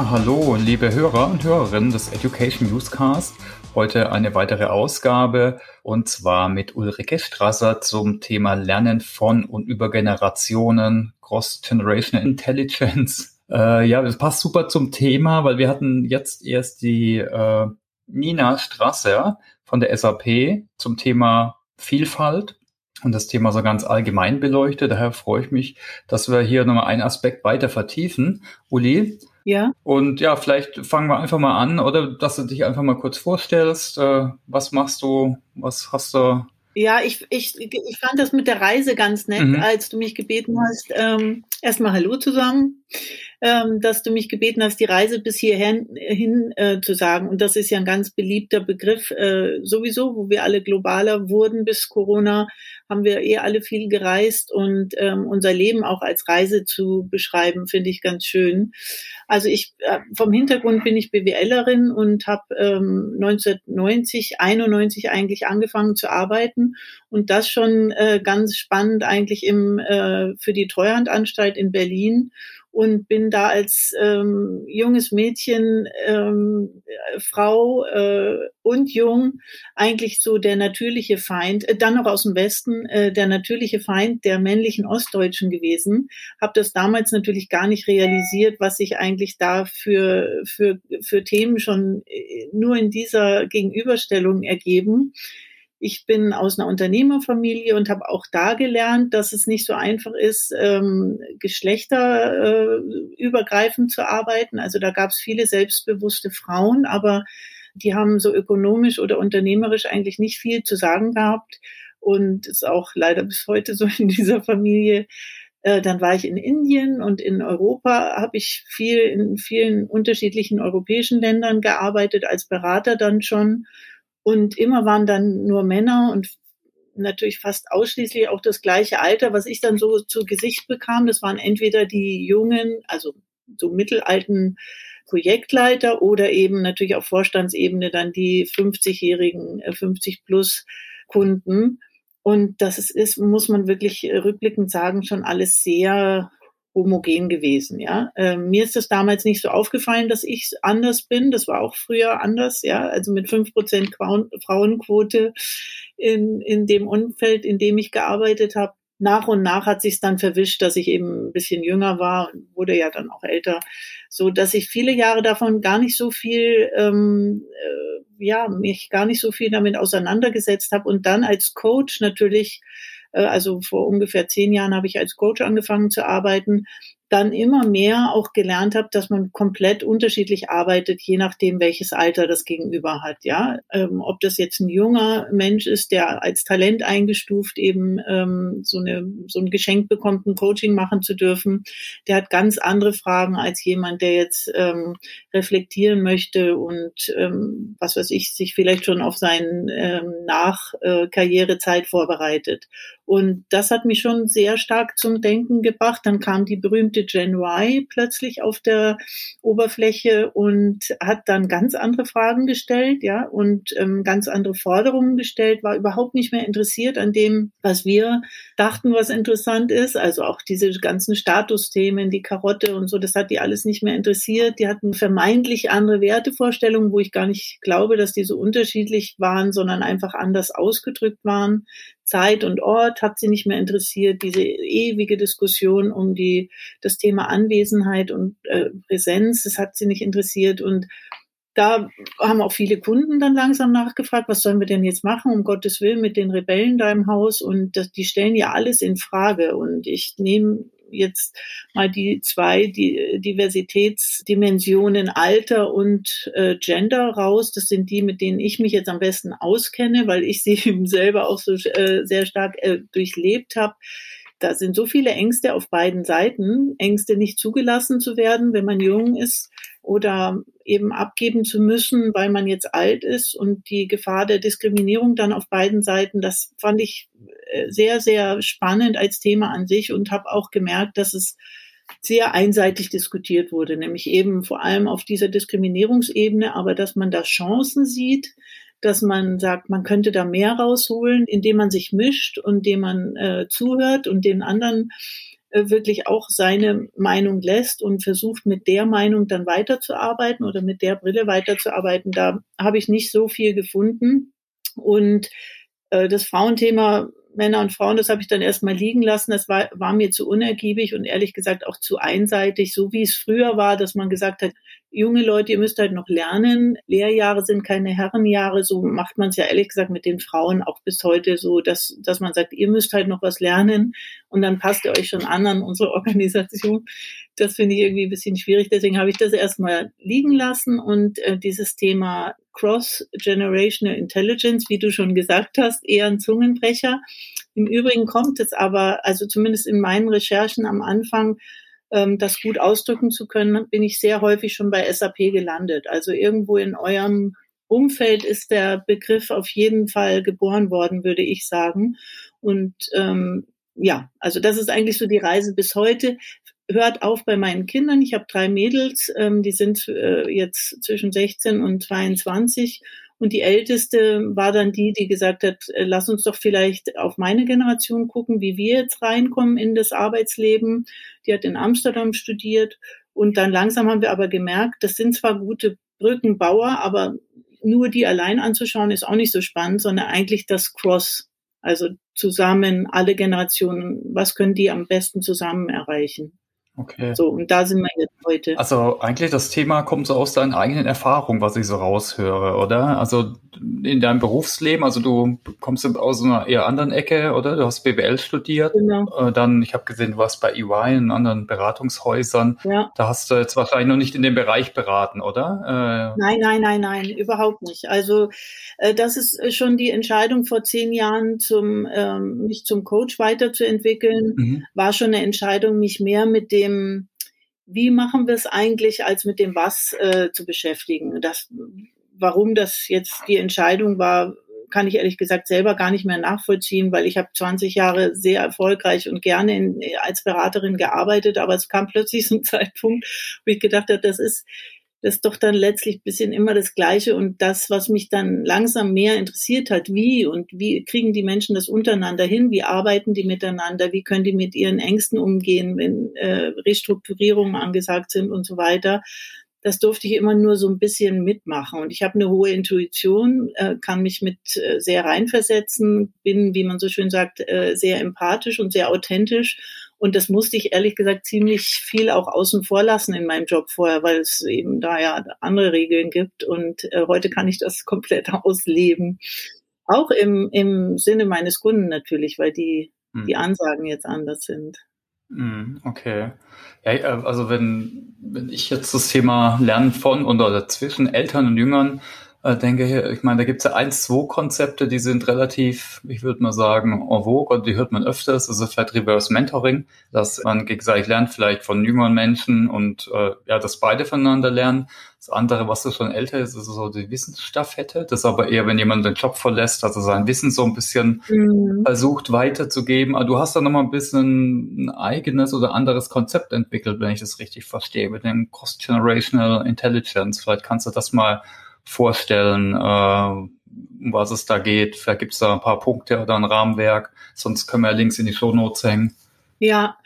Ja, hallo, liebe Hörer und Hörerinnen des Education Newscast. Heute eine weitere Ausgabe und zwar mit Ulrike Strasser zum Thema Lernen von und über Generationen, Cross-Generational Intelligence. Äh, ja, das passt super zum Thema, weil wir hatten jetzt erst die äh, Nina Strasser von der SAP zum Thema Vielfalt und das Thema so ganz allgemein beleuchtet. Daher freue ich mich, dass wir hier nochmal einen Aspekt weiter vertiefen. Uli, ja. Und ja, vielleicht fangen wir einfach mal an, oder dass du dich einfach mal kurz vorstellst. Äh, was machst du? Was hast du? Ja, ich, ich, ich fand das mit der Reise ganz nett, mhm. als du mich gebeten hast, ähm, erstmal Hallo zu sagen ähm, dass du mich gebeten hast, die Reise bis hierhin hin, äh, zu sagen. Und das ist ja ein ganz beliebter Begriff äh, sowieso, wo wir alle globaler wurden bis Corona, haben wir eh alle viel gereist und ähm, unser Leben auch als Reise zu beschreiben, finde ich ganz schön. Also ich äh, vom Hintergrund bin ich BWLerin und habe ähm, 1990, 91 eigentlich angefangen zu arbeiten und das schon äh, ganz spannend eigentlich im äh, für die Treuhandanstalt in Berlin und bin da als ähm, junges Mädchen, ähm, Frau äh, und jung eigentlich so der natürliche Feind, äh, dann noch aus dem Westen, äh, der natürliche Feind der männlichen Ostdeutschen gewesen. Habe das damals natürlich gar nicht realisiert, was sich eigentlich da für, für, für Themen schon äh, nur in dieser Gegenüberstellung ergeben ich bin aus einer Unternehmerfamilie und habe auch da gelernt, dass es nicht so einfach ist, ähm, geschlechterübergreifend äh, zu arbeiten. Also da gab es viele selbstbewusste Frauen, aber die haben so ökonomisch oder unternehmerisch eigentlich nicht viel zu sagen gehabt. Und ist auch leider bis heute so in dieser Familie. Äh, dann war ich in Indien und in Europa habe ich viel in vielen unterschiedlichen europäischen Ländern gearbeitet als Berater dann schon und immer waren dann nur Männer und natürlich fast ausschließlich auch das gleiche Alter, was ich dann so zu Gesicht bekam. Das waren entweder die jungen, also so mittelalten Projektleiter oder eben natürlich auf Vorstandsebene dann die 50-jährigen, 50 äh, plus Kunden. Und das ist, muss man wirklich rückblickend sagen, schon alles sehr homogen gewesen, ja. Ähm, mir ist das damals nicht so aufgefallen, dass ich anders bin. Das war auch früher anders, ja. Also mit fünf Prozent Frauenquote in, in dem Umfeld, in dem ich gearbeitet habe. Nach und nach hat sich dann verwischt, dass ich eben ein bisschen jünger war und wurde ja dann auch älter, so dass ich viele Jahre davon gar nicht so viel, ähm, äh, ja, mich gar nicht so viel damit auseinandergesetzt habe und dann als Coach natürlich äh, also vor ungefähr zehn Jahren habe ich als Coach angefangen zu arbeiten dann immer mehr auch gelernt habe, dass man komplett unterschiedlich arbeitet, je nachdem, welches Alter das Gegenüber hat. Ja, ähm, ob das jetzt ein junger Mensch ist, der als Talent eingestuft eben ähm, so eine so ein Geschenk bekommt, ein Coaching machen zu dürfen, der hat ganz andere Fragen als jemand, der jetzt ähm, reflektieren möchte und ähm, was weiß ich, sich vielleicht schon auf seinen ähm, Nachkarrierezeit äh, vorbereitet. Und das hat mich schon sehr stark zum Denken gebracht. Dann kam die berühmte spielte Gen Y plötzlich auf der Oberfläche und hat dann ganz andere Fragen gestellt, ja, und ähm, ganz andere Forderungen gestellt, war überhaupt nicht mehr interessiert an dem, was wir dachten, was interessant ist. Also auch diese ganzen Statusthemen, die Karotte und so, das hat die alles nicht mehr interessiert. Die hatten vermeintlich andere Wertevorstellungen, wo ich gar nicht glaube, dass die so unterschiedlich waren, sondern einfach anders ausgedrückt waren. Zeit und Ort hat sie nicht mehr interessiert. Diese ewige Diskussion um die, das Thema Anwesenheit und äh, Präsenz, das hat sie nicht interessiert. Und da haben auch viele Kunden dann langsam nachgefragt, was sollen wir denn jetzt machen, um Gottes Willen, mit den Rebellen da im Haus? Und das, die stellen ja alles in Frage. Und ich nehme jetzt mal die zwei die Diversitätsdimensionen Alter und äh, Gender raus. Das sind die, mit denen ich mich jetzt am besten auskenne, weil ich sie eben selber auch so äh, sehr stark äh, durchlebt habe da sind so viele Ängste auf beiden Seiten. Ängste nicht zugelassen zu werden, wenn man jung ist oder eben abgeben zu müssen, weil man jetzt alt ist und die Gefahr der Diskriminierung dann auf beiden Seiten, das fand ich äh, sehr, sehr spannend als Thema an sich und habe auch gemerkt, dass es sehr einseitig diskutiert wurde, nämlich eben vor allem auf dieser Diskriminierungsebene, aber dass man da Chancen sieht, dass man sagt, man könnte da mehr rausholen, indem man sich mischt und indem man äh, zuhört und den anderen wirklich auch seine Meinung lässt und versucht mit der Meinung dann weiterzuarbeiten oder mit der Brille weiterzuarbeiten. Da habe ich nicht so viel gefunden. Und äh, das Frauenthema Männer und Frauen, das habe ich dann erstmal liegen lassen. Das war, war mir zu unergiebig und ehrlich gesagt auch zu einseitig, so wie es früher war, dass man gesagt hat, junge Leute, ihr müsst halt noch lernen. Lehrjahre sind keine Herrenjahre. So macht man es ja ehrlich gesagt mit den Frauen auch bis heute so, dass, dass man sagt, ihr müsst halt noch was lernen und dann passt ihr euch schon an an unsere Organisation. Das finde ich irgendwie ein bisschen schwierig. Deswegen habe ich das erstmal liegen lassen und äh, dieses Thema Cross-Generational Intelligence, wie du schon gesagt hast, eher ein Zungenbrecher. Im Übrigen kommt es aber, also zumindest in meinen Recherchen am Anfang, ähm, das gut ausdrücken zu können, bin ich sehr häufig schon bei SAP gelandet. Also irgendwo in eurem Umfeld ist der Begriff auf jeden Fall geboren worden, würde ich sagen. Und ähm, ja, also das ist eigentlich so die Reise bis heute hört auf bei meinen Kindern. Ich habe drei Mädels, ähm, die sind äh, jetzt zwischen 16 und 22. Und die älteste war dann die, die gesagt hat, äh, lass uns doch vielleicht auf meine Generation gucken, wie wir jetzt reinkommen in das Arbeitsleben. Die hat in Amsterdam studiert. Und dann langsam haben wir aber gemerkt, das sind zwar gute Brückenbauer, aber nur die allein anzuschauen ist auch nicht so spannend, sondern eigentlich das Cross. Also zusammen alle Generationen, was können die am besten zusammen erreichen? Okay. So, und da sind wir jetzt heute. Also eigentlich das Thema kommt so aus deinen eigenen Erfahrungen, was ich so raushöre, oder? Also in deinem Berufsleben, also du kommst aus einer eher anderen Ecke, oder? Du hast BWL studiert. Genau. Äh, dann, ich habe gesehen, du warst bei EY in anderen Beratungshäusern. Ja. Da hast du jetzt wahrscheinlich noch nicht in dem Bereich beraten, oder? Äh, nein, nein, nein, nein, überhaupt nicht. Also äh, das ist schon die Entscheidung vor zehn Jahren, zum, ähm, mich zum Coach weiterzuentwickeln, mhm. war schon eine Entscheidung, mich mehr mit dem wie machen wir es eigentlich, als mit dem Was äh, zu beschäftigen. Das warum das jetzt die Entscheidung war, kann ich ehrlich gesagt selber gar nicht mehr nachvollziehen, weil ich habe 20 Jahre sehr erfolgreich und gerne in, als Beraterin gearbeitet, aber es kam plötzlich so ein Zeitpunkt, wo ich gedacht habe, das ist das ist doch dann letztlich bisschen immer das Gleiche und das, was mich dann langsam mehr interessiert hat, wie und wie kriegen die Menschen das untereinander hin, wie arbeiten die miteinander, wie können die mit ihren Ängsten umgehen, wenn äh, Restrukturierungen angesagt sind und so weiter das durfte ich immer nur so ein bisschen mitmachen. Und ich habe eine hohe Intuition, äh, kann mich mit äh, sehr reinversetzen, bin, wie man so schön sagt, äh, sehr empathisch und sehr authentisch. Und das musste ich ehrlich gesagt ziemlich viel auch außen vor lassen in meinem Job vorher, weil es eben da ja andere Regeln gibt. Und äh, heute kann ich das komplett ausleben. Auch im, im Sinne meines Kunden natürlich, weil die, hm. die Ansagen jetzt anders sind. Hm, okay. Ja, äh, also wenn, wenn ich jetzt das Thema Lernen von oder zwischen Eltern und Jüngern äh, denke, ich meine, da gibt es ja eins, zwei Konzepte, die sind relativ, ich würde mal sagen, en vogue und die hört man öfters. Also vielleicht Reverse Mentoring, dass man gegenseitig lernt, vielleicht von jüngeren Menschen und äh, ja, dass beide voneinander lernen. Das andere, was so schon älter ist, ist so die Wissensstaffette. Das ist aber eher, wenn jemand den Job verlässt, also sein Wissen so ein bisschen mhm. versucht weiterzugeben. Aber du hast da nochmal ein bisschen ein eigenes oder anderes Konzept entwickelt, wenn ich das richtig verstehe, mit dem Cross-Generational Intelligence. Vielleicht kannst du das mal vorstellen, äh, um was es da geht. Vielleicht gibt es da ein paar Punkte oder ein Rahmenwerk. Sonst können wir ja Links in die Show Notes hängen. Ja,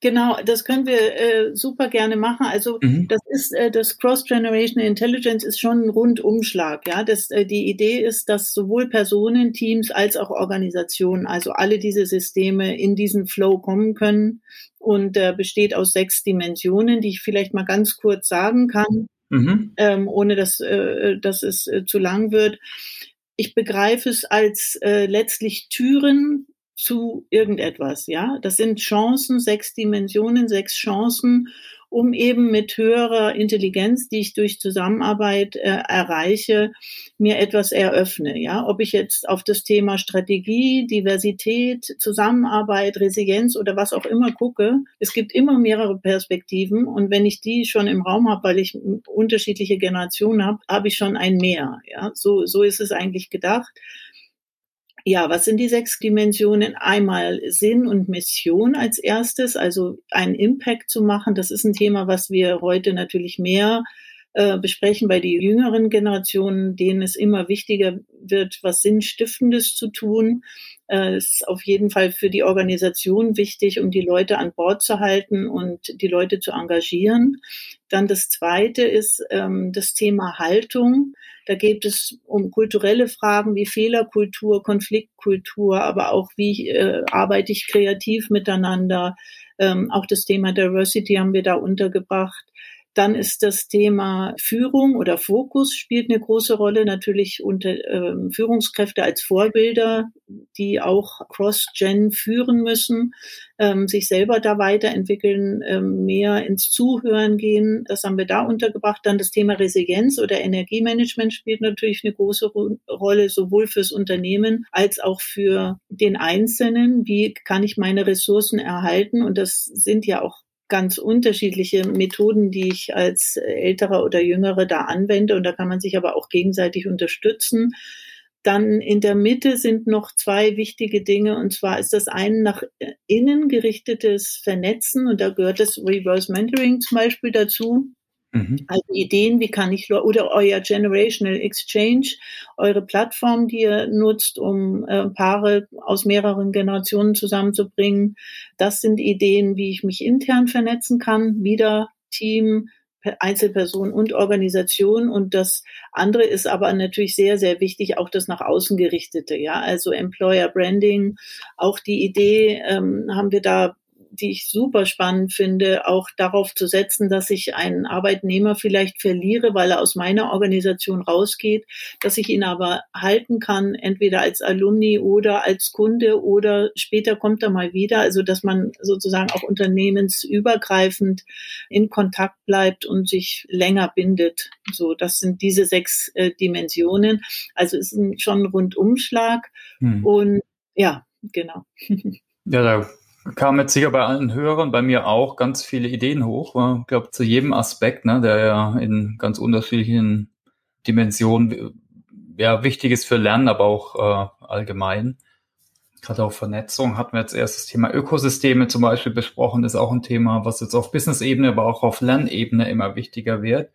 genau, das können wir äh, super gerne machen. Also mhm. das ist äh, das Cross-Generational Intelligence ist schon ein Rundumschlag. Ja, das, äh, die Idee ist, dass sowohl Personen, Teams als auch Organisationen, also alle diese Systeme in diesen Flow kommen können und äh, besteht aus sechs Dimensionen, die ich vielleicht mal ganz kurz sagen kann mhm. ähm, ohne dass, äh, dass es äh, zu lang wird. Ich begreife es als äh, letztlich Türen zu irgendetwas, ja. Das sind Chancen, sechs Dimensionen, sechs Chancen um eben mit höherer Intelligenz, die ich durch Zusammenarbeit äh, erreiche, mir etwas eröffne. Ja, ob ich jetzt auf das Thema Strategie, Diversität, Zusammenarbeit, Resilienz oder was auch immer gucke, es gibt immer mehrere Perspektiven und wenn ich die schon im Raum habe, weil ich unterschiedliche Generationen habe, habe ich schon ein Mehr. Ja, so so ist es eigentlich gedacht. Ja, was sind die sechs Dimensionen? Einmal Sinn und Mission als erstes, also einen Impact zu machen. Das ist ein Thema, was wir heute natürlich mehr äh, besprechen bei den jüngeren Generationen, denen es immer wichtiger wird, was Sinnstiftendes zu tun. Äh, ist auf jeden Fall für die Organisation wichtig, um die Leute an Bord zu halten und die Leute zu engagieren. Dann das Zweite ist ähm, das Thema Haltung. Da geht es um kulturelle Fragen wie Fehlerkultur, Konfliktkultur, aber auch wie äh, arbeite ich kreativ miteinander. Ähm, auch das Thema Diversity haben wir da untergebracht. Dann ist das Thema Führung oder Fokus spielt eine große Rolle. Natürlich unter ähm, Führungskräfte als Vorbilder, die auch Cross-Gen führen müssen, ähm, sich selber da weiterentwickeln, ähm, mehr ins Zuhören gehen. Das haben wir da untergebracht. Dann das Thema Resilienz oder Energiemanagement spielt natürlich eine große Rolle, sowohl fürs Unternehmen als auch für den Einzelnen. Wie kann ich meine Ressourcen erhalten? Und das sind ja auch ganz unterschiedliche Methoden, die ich als älterer oder jüngere da anwende. Und da kann man sich aber auch gegenseitig unterstützen. Dann in der Mitte sind noch zwei wichtige Dinge. Und zwar ist das eine nach innen gerichtetes Vernetzen. Und da gehört das Reverse Mentoring zum Beispiel dazu. Mhm. Also Ideen, wie kann ich, oder euer Generational Exchange, eure Plattform, die ihr nutzt, um äh, Paare aus mehreren Generationen zusammenzubringen. Das sind Ideen, wie ich mich intern vernetzen kann, wieder Team, Einzelperson und Organisation. Und das andere ist aber natürlich sehr, sehr wichtig, auch das nach außen gerichtete. Ja, also Employer Branding, auch die Idee ähm, haben wir da die ich super spannend finde, auch darauf zu setzen, dass ich einen Arbeitnehmer vielleicht verliere, weil er aus meiner Organisation rausgeht, dass ich ihn aber halten kann, entweder als Alumni oder als Kunde oder später kommt er mal wieder. Also, dass man sozusagen auch unternehmensübergreifend in Kontakt bleibt und sich länger bindet. So, das sind diese sechs äh, Dimensionen. Also, es ist ein, schon ein Rundumschlag hm. und ja, genau. Ja, da kamen jetzt sicher bei allen Hörern, bei mir auch, ganz viele Ideen hoch. Ich glaube, zu jedem Aspekt, ne, der ja in ganz unterschiedlichen Dimensionen ja, wichtig ist für Lernen, aber auch äh, allgemein. Gerade auch Vernetzung hatten wir jetzt erst das Thema Ökosysteme zum Beispiel besprochen, ist auch ein Thema, was jetzt auf Business-Ebene, aber auch auf Lernebene immer wichtiger wird.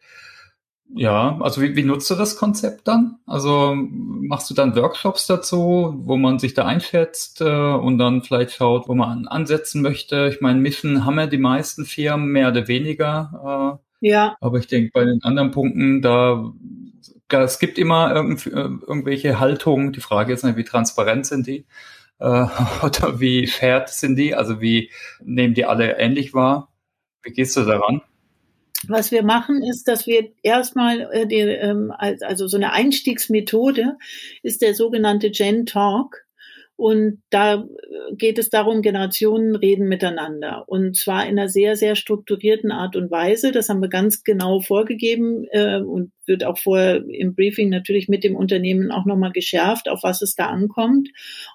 Ja, also wie, wie nutzt du das Konzept dann? Also machst du dann Workshops dazu, wo man sich da einschätzt äh, und dann vielleicht schaut, wo man ansetzen möchte? Ich meine, Mission haben ja die meisten Firmen mehr oder weniger. Äh, ja. Aber ich denke, bei den anderen Punkten, da es gibt immer irgend, äh, irgendwelche Haltungen. Die Frage ist, wie transparent sind die? Äh, oder wie shared sind die? Also wie nehmen die alle ähnlich wahr? Wie gehst du daran? Was wir machen, ist, dass wir erstmal, äh, die, ähm, also so eine Einstiegsmethode ist der sogenannte Gen Talk. Und da äh, geht es darum, Generationen reden miteinander. Und zwar in einer sehr, sehr strukturierten Art und Weise. Das haben wir ganz genau vorgegeben äh, und wird auch vorher im Briefing natürlich mit dem Unternehmen auch nochmal geschärft, auf was es da ankommt.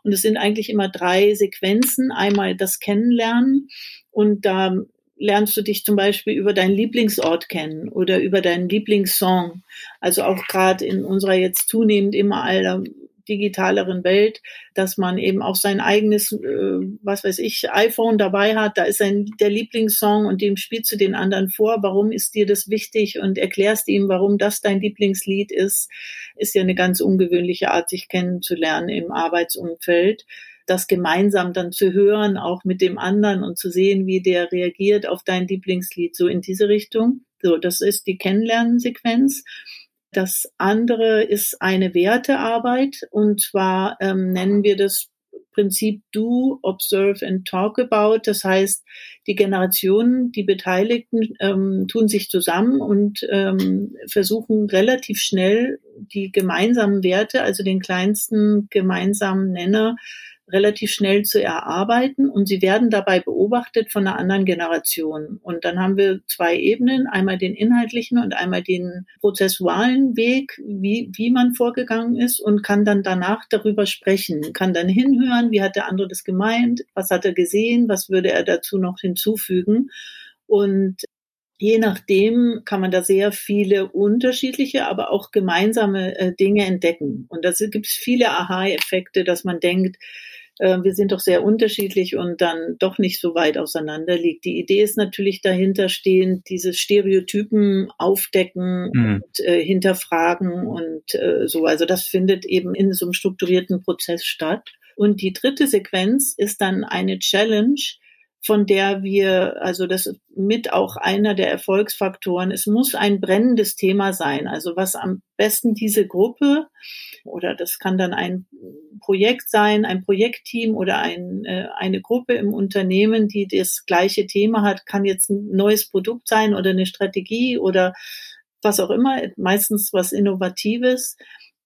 Und es sind eigentlich immer drei Sequenzen. Einmal das Kennenlernen. Und da lernst du dich zum Beispiel über deinen Lieblingsort kennen oder über deinen Lieblingssong. Also auch gerade in unserer jetzt zunehmend immer aller digitaleren Welt, dass man eben auch sein eigenes, äh, was weiß ich, iPhone dabei hat. Da ist ein, der Lieblingssong und dem spielst du den anderen vor. Warum ist dir das wichtig und erklärst ihm, warum das dein Lieblingslied ist. Ist ja eine ganz ungewöhnliche Art, sich kennenzulernen im Arbeitsumfeld das gemeinsam dann zu hören, auch mit dem anderen und zu sehen, wie der reagiert auf dein Lieblingslied, so in diese Richtung. So, das ist die Kennenlernsequenz. Das andere ist eine Wertearbeit und zwar ähm, nennen wir das Prinzip Do, Observe and Talk About. Das heißt, die Generationen, die Beteiligten ähm, tun sich zusammen und ähm, versuchen relativ schnell die gemeinsamen Werte, also den kleinsten gemeinsamen Nenner, relativ schnell zu erarbeiten und sie werden dabei beobachtet von einer anderen Generation. Und dann haben wir zwei Ebenen, einmal den inhaltlichen und einmal den prozessualen Weg, wie, wie man vorgegangen ist und kann dann danach darüber sprechen, kann dann hinhören, wie hat der andere das gemeint, was hat er gesehen, was würde er dazu noch hinzufügen. Und je nachdem kann man da sehr viele unterschiedliche, aber auch gemeinsame äh, Dinge entdecken. Und da gibt es viele Aha-Effekte, dass man denkt, wir sind doch sehr unterschiedlich und dann doch nicht so weit auseinander liegt. Die Idee ist natürlich dahinter stehen, diese Stereotypen aufdecken mhm. und äh, hinterfragen und äh, so. Also das findet eben in so einem strukturierten Prozess statt. Und die dritte Sequenz ist dann eine Challenge, von der wir, also das mit auch einer der Erfolgsfaktoren, es muss ein brennendes Thema sein. Also was am besten diese Gruppe oder das kann dann ein Projekt sein, ein Projektteam oder ein, äh, eine Gruppe im Unternehmen, die das gleiche Thema hat, kann jetzt ein neues Produkt sein oder eine Strategie oder was auch immer, meistens was Innovatives.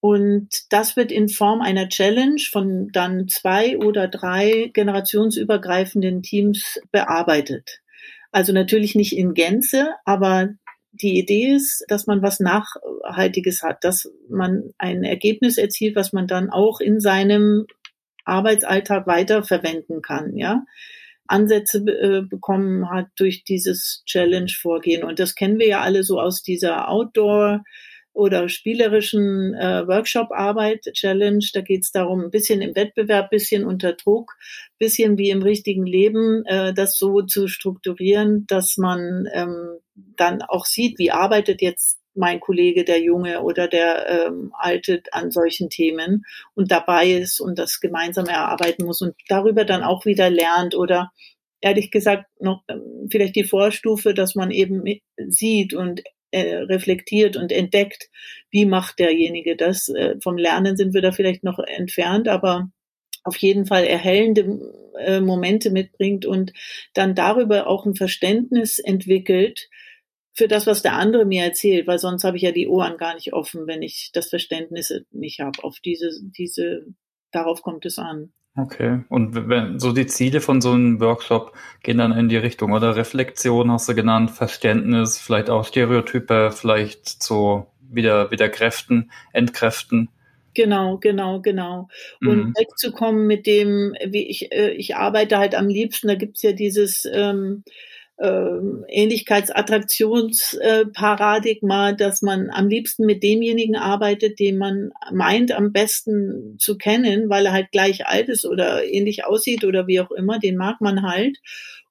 Und das wird in Form einer Challenge von dann zwei oder drei generationsübergreifenden Teams bearbeitet. Also natürlich nicht in Gänze, aber die Idee ist, dass man was Nachhaltiges hat, dass man ein Ergebnis erzielt, was man dann auch in seinem Arbeitsalltag weiterverwenden kann, ja. Ansätze äh, bekommen hat durch dieses Challenge-Vorgehen. Und das kennen wir ja alle so aus dieser Outdoor- oder spielerischen äh, Workshop-Arbeit-Challenge. Da geht es darum, ein bisschen im Wettbewerb, bisschen unter Druck, bisschen wie im richtigen Leben, äh, das so zu strukturieren, dass man ähm, dann auch sieht, wie arbeitet jetzt mein Kollege, der Junge oder der ähm, Alte an solchen Themen und dabei ist und das gemeinsam erarbeiten muss und darüber dann auch wieder lernt oder ehrlich gesagt noch ähm, vielleicht die Vorstufe, dass man eben sieht und äh, reflektiert und entdeckt, wie macht derjenige das. Äh, vom Lernen sind wir da vielleicht noch entfernt, aber auf jeden Fall erhellende äh, Momente mitbringt und dann darüber auch ein Verständnis entwickelt für das, was der andere mir erzählt, weil sonst habe ich ja die Ohren gar nicht offen, wenn ich das Verständnis nicht habe. Auf diese, diese, darauf kommt es an. Okay. Und wenn so die Ziele von so einem Workshop gehen dann in die Richtung oder Reflexion hast du genannt, Verständnis, vielleicht auch Stereotype, vielleicht zu wieder wieder Kräften, Entkräften. Genau, genau, genau. Und mhm. wegzukommen mit dem, wie ich, äh, ich arbeite halt am liebsten, da gibt's ja dieses ähm, Ähnlichkeitsattraktionsparadigma, dass man am liebsten mit demjenigen arbeitet, den man meint am besten zu kennen, weil er halt gleich alt ist oder ähnlich aussieht oder wie auch immer, den mag man halt.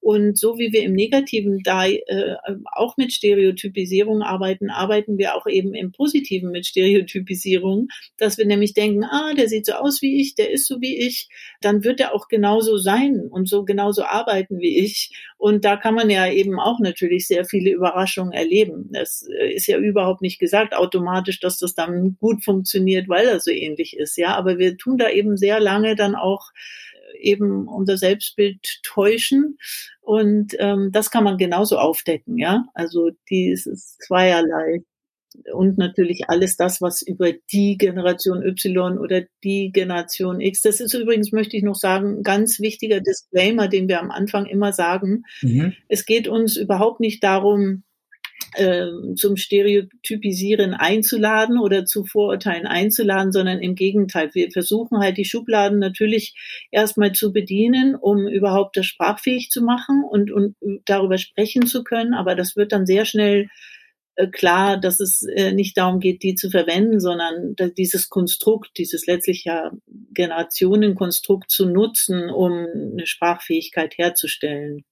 Und so wie wir im Negativen da äh, auch mit Stereotypisierung arbeiten, arbeiten wir auch eben im Positiven mit Stereotypisierung, dass wir nämlich denken, ah, der sieht so aus wie ich, der ist so wie ich, dann wird er auch genauso sein und so genauso arbeiten wie ich. Und da kann man ja eben auch natürlich sehr viele Überraschungen erleben. Das äh, ist ja überhaupt nicht gesagt automatisch, dass das dann gut funktioniert, weil er so ähnlich ist. Ja, aber wir tun da eben sehr lange dann auch eben unser Selbstbild täuschen. Und ähm, das kann man genauso aufdecken, ja. Also dieses zweierlei. Und natürlich alles das, was über die Generation Y oder die Generation X. Das ist übrigens, möchte ich noch sagen, ein ganz wichtiger Disclaimer, den wir am Anfang immer sagen. Mhm. Es geht uns überhaupt nicht darum, zum Stereotypisieren einzuladen oder zu Vorurteilen einzuladen, sondern im Gegenteil. Wir versuchen halt die Schubladen natürlich erstmal zu bedienen, um überhaupt das sprachfähig zu machen und, und darüber sprechen zu können. Aber das wird dann sehr schnell äh, klar, dass es äh, nicht darum geht, die zu verwenden, sondern dieses Konstrukt, dieses letztlich ja Generationenkonstrukt zu nutzen, um eine Sprachfähigkeit herzustellen.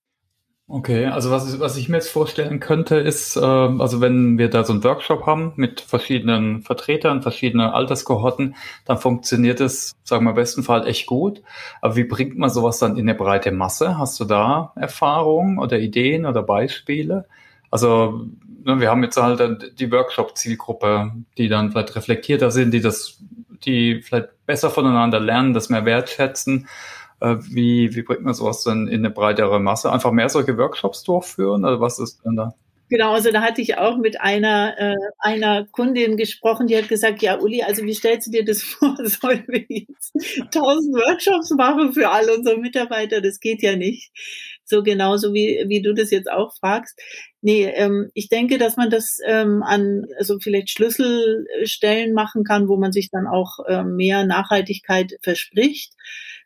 Okay, also was, was ich mir jetzt vorstellen könnte, ist, äh, also wenn wir da so einen Workshop haben mit verschiedenen Vertretern, verschiedene Alterskohorten, dann funktioniert es, sagen wir im besten Fall, echt gut. Aber wie bringt man sowas dann in eine breite Masse? Hast du da Erfahrungen oder Ideen oder Beispiele? Also ne, wir haben jetzt halt die Workshop-Zielgruppe, die dann vielleicht reflektierter sind, die das, die vielleicht besser voneinander lernen, das mehr wertschätzen. Äh, wie, wie bringt man sowas denn in eine breitere Masse? Einfach mehr solche Workshops durchführen? Oder was ist denn da? Genau, also da hatte ich auch mit einer, äh, einer Kundin gesprochen, die hat gesagt, ja, Uli, also wie stellst du dir das vor? Sollen wir jetzt tausend Workshops machen für alle unsere Mitarbeiter? Das geht ja nicht. So genauso wie, wie du das jetzt auch fragst. Nee, ähm, ich denke, dass man das ähm, an also vielleicht Schlüsselstellen machen kann, wo man sich dann auch ähm, mehr Nachhaltigkeit verspricht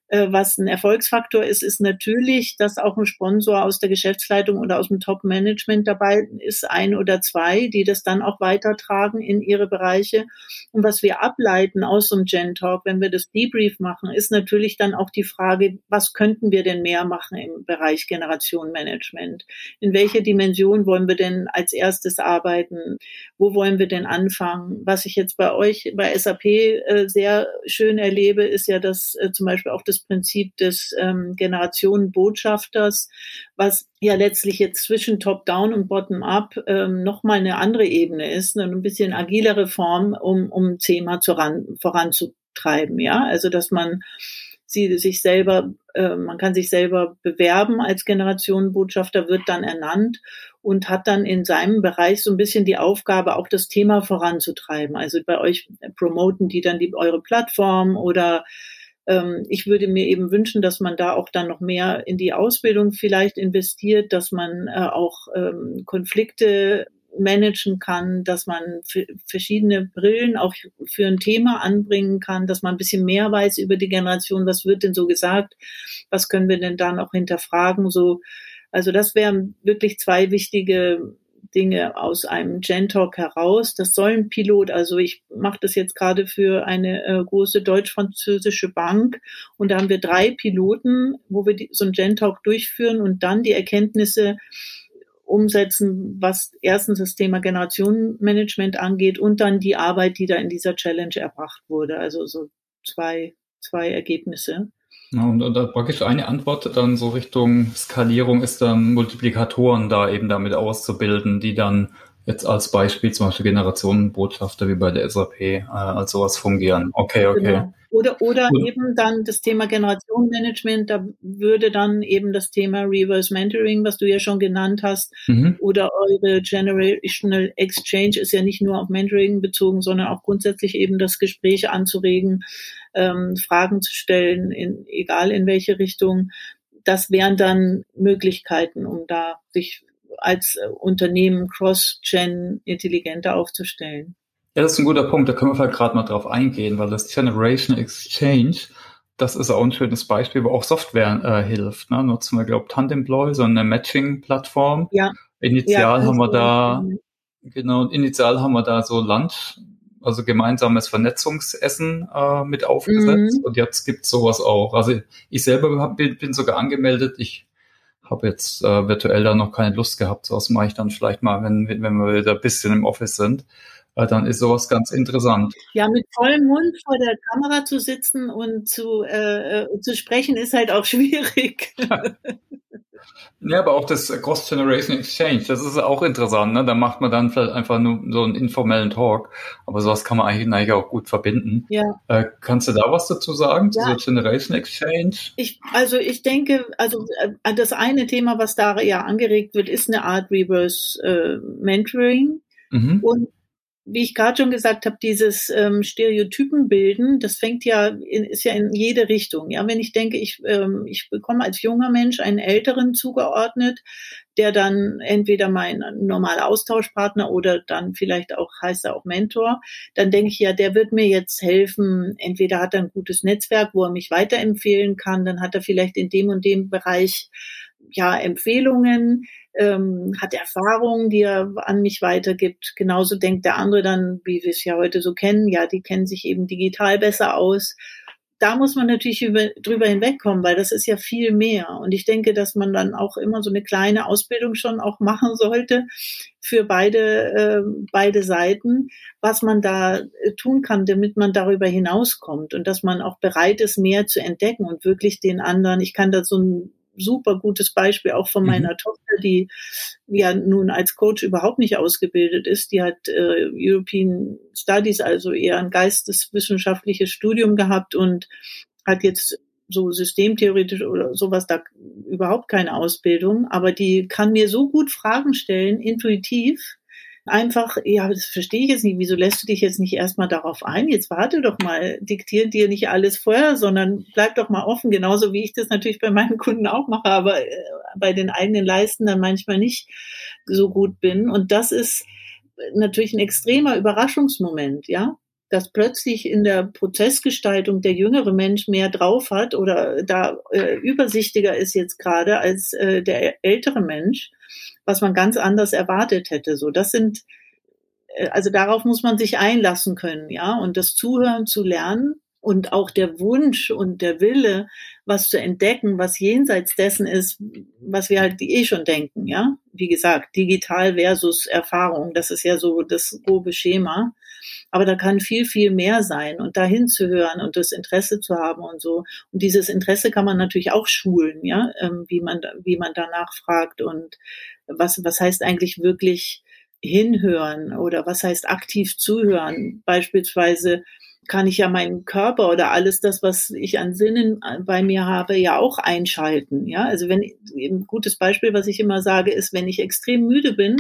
was ein Erfolgsfaktor ist, ist natürlich, dass auch ein Sponsor aus der Geschäftsleitung oder aus dem Top-Management dabei ist, ein oder zwei, die das dann auch weitertragen in ihre Bereiche. Und was wir ableiten aus so einem Gen Talk, wenn wir das Debrief machen, ist natürlich dann auch die Frage, was könnten wir denn mehr machen im Bereich Generation Management? In welche Dimension wollen wir denn als erstes arbeiten? Wo wollen wir denn anfangen? Was ich jetzt bei euch bei SAP äh, sehr schön erlebe, ist ja, dass äh, zum Beispiel auch das Prinzip des ähm, Generationenbotschafters, was ja letztlich jetzt zwischen Top-Down und Bottom-up ähm, nochmal eine andere Ebene ist, eine ein bisschen agilere Form, um, um Thema zu ran, voranzutreiben. Ja, also dass man sie sich selber, äh, man kann sich selber bewerben als Generationenbotschafter, wird dann ernannt und hat dann in seinem Bereich so ein bisschen die Aufgabe, auch das Thema voranzutreiben. Also bei euch promoten die dann die, eure Plattform oder ich würde mir eben wünschen, dass man da auch dann noch mehr in die Ausbildung vielleicht investiert, dass man äh, auch ähm, Konflikte managen kann, dass man verschiedene Brillen auch für ein Thema anbringen kann, dass man ein bisschen mehr weiß über die Generation, was wird denn so gesagt, was können wir denn da noch hinterfragen, so. Also das wären wirklich zwei wichtige Dinge aus einem Gen Talk heraus. Das soll ein Pilot, also ich mache das jetzt gerade für eine äh, große deutsch-französische Bank und da haben wir drei Piloten, wo wir die, so ein Gen Talk durchführen und dann die Erkenntnisse umsetzen, was erstens das Thema Generationenmanagement angeht und dann die Arbeit, die da in dieser Challenge erbracht wurde. Also so zwei, zwei Ergebnisse. Ja, und, da praktisch eine Antwort dann so Richtung Skalierung ist dann Multiplikatoren da eben damit auszubilden, die dann jetzt als Beispiel zum Beispiel Generationenbotschafter wie bei der SAP äh, als sowas fungieren. Okay, okay. Genau. Oder, oder eben dann das Thema Generationenmanagement, da würde dann eben das Thema Reverse Mentoring, was du ja schon genannt hast, mhm. oder eure Generational Exchange ist ja nicht nur auf Mentoring bezogen, sondern auch grundsätzlich eben das Gespräch anzuregen, ähm, Fragen zu stellen, in, egal in welche Richtung. Das wären dann Möglichkeiten, um da sich als äh, Unternehmen cross-gen intelligenter aufzustellen. Ja, das ist ein guter Punkt. Da können wir vielleicht gerade mal drauf eingehen, weil das Generation Exchange, das ist auch ein schönes Beispiel, wo auch Software äh, hilft. Ne? Nutzen wir, glaube ich, Tandemploy, so eine Matching-Plattform. Ja. Initial ja, haben wir da, genau, initial haben wir da so Lunch, also gemeinsames Vernetzungsessen äh, mit aufgesetzt. Mhm. Und jetzt gibt's sowas auch. Also ich selber bin, bin sogar angemeldet. Ich habe jetzt äh, virtuell da noch keine Lust gehabt. Sowas mache ich dann vielleicht mal, wenn, wenn wir wieder ein bisschen im Office sind. Äh, dann ist sowas ganz interessant. Ja, mit vollem Mund vor der Kamera zu sitzen und zu, äh, äh zu sprechen, ist halt auch schwierig. Ja, aber auch das Cross-Generation Exchange, das ist auch interessant. Ne? Da macht man dann vielleicht einfach nur so einen informellen Talk. Aber sowas kann man eigentlich, eigentlich auch gut verbinden. Ja. Äh, kannst du da was dazu sagen, ja. zu Generation Exchange? Ich, also ich denke, also äh, das eine Thema, was da ja angeregt wird, ist eine Art Reverse äh, Mentoring. Mhm. Und wie ich gerade schon gesagt habe, dieses ähm, Stereotypenbilden, das fängt ja in, ist ja in jede Richtung. Ja, wenn ich denke, ich ähm, ich bekomme als junger Mensch einen Älteren zugeordnet, der dann entweder mein normaler Austauschpartner oder dann vielleicht auch heißt er auch Mentor, dann denke ich ja, der wird mir jetzt helfen. Entweder hat er ein gutes Netzwerk, wo er mich weiterempfehlen kann, dann hat er vielleicht in dem und dem Bereich ja Empfehlungen ähm, hat Erfahrungen, die er an mich weitergibt. Genauso denkt der andere dann, wie wir es ja heute so kennen, ja, die kennen sich eben digital besser aus. Da muss man natürlich über, drüber hinwegkommen, weil das ist ja viel mehr. Und ich denke, dass man dann auch immer so eine kleine Ausbildung schon auch machen sollte für beide, äh, beide Seiten, was man da äh, tun kann, damit man darüber hinauskommt und dass man auch bereit ist, mehr zu entdecken und wirklich den anderen, ich kann da so ein super gutes Beispiel auch von mhm. meiner Tochter, die ja nun als Coach überhaupt nicht ausgebildet ist. Die hat äh, European Studies, also eher ein geisteswissenschaftliches Studium gehabt und hat jetzt so systemtheoretisch oder sowas da überhaupt keine Ausbildung, aber die kann mir so gut Fragen stellen, intuitiv, einfach, ja, das verstehe ich jetzt nicht, wieso lässt du dich jetzt nicht erstmal darauf ein? Jetzt warte doch mal, diktier dir nicht alles vorher, sondern bleib doch mal offen, genauso wie ich das natürlich bei meinen Kunden auch mache, aber äh, bei den eigenen Leisten dann manchmal nicht so gut bin. Und das ist natürlich ein extremer Überraschungsmoment, ja. dass plötzlich in der Prozessgestaltung der jüngere Mensch mehr drauf hat oder da äh, übersichtiger ist jetzt gerade als äh, der ältere Mensch, was man ganz anders erwartet hätte. So, das sind äh, also darauf muss man sich einlassen können, ja, und das Zuhören zu lernen und auch der Wunsch und der Wille, was zu entdecken, was jenseits dessen ist, was wir halt eh schon denken, ja. Wie gesagt, digital versus Erfahrung, das ist ja so das grobe Schema. Aber da kann viel, viel mehr sein und dahin zu hören und das Interesse zu haben und so. Und dieses Interesse kann man natürlich auch schulen, ja, ähm, wie man, wie man danach fragt und was, was heißt eigentlich wirklich hinhören oder was heißt aktiv zuhören? Beispielsweise, kann ich ja meinen Körper oder alles das, was ich an Sinnen bei mir habe, ja auch einschalten. Ja, also wenn ein gutes Beispiel, was ich immer sage, ist, wenn ich extrem müde bin,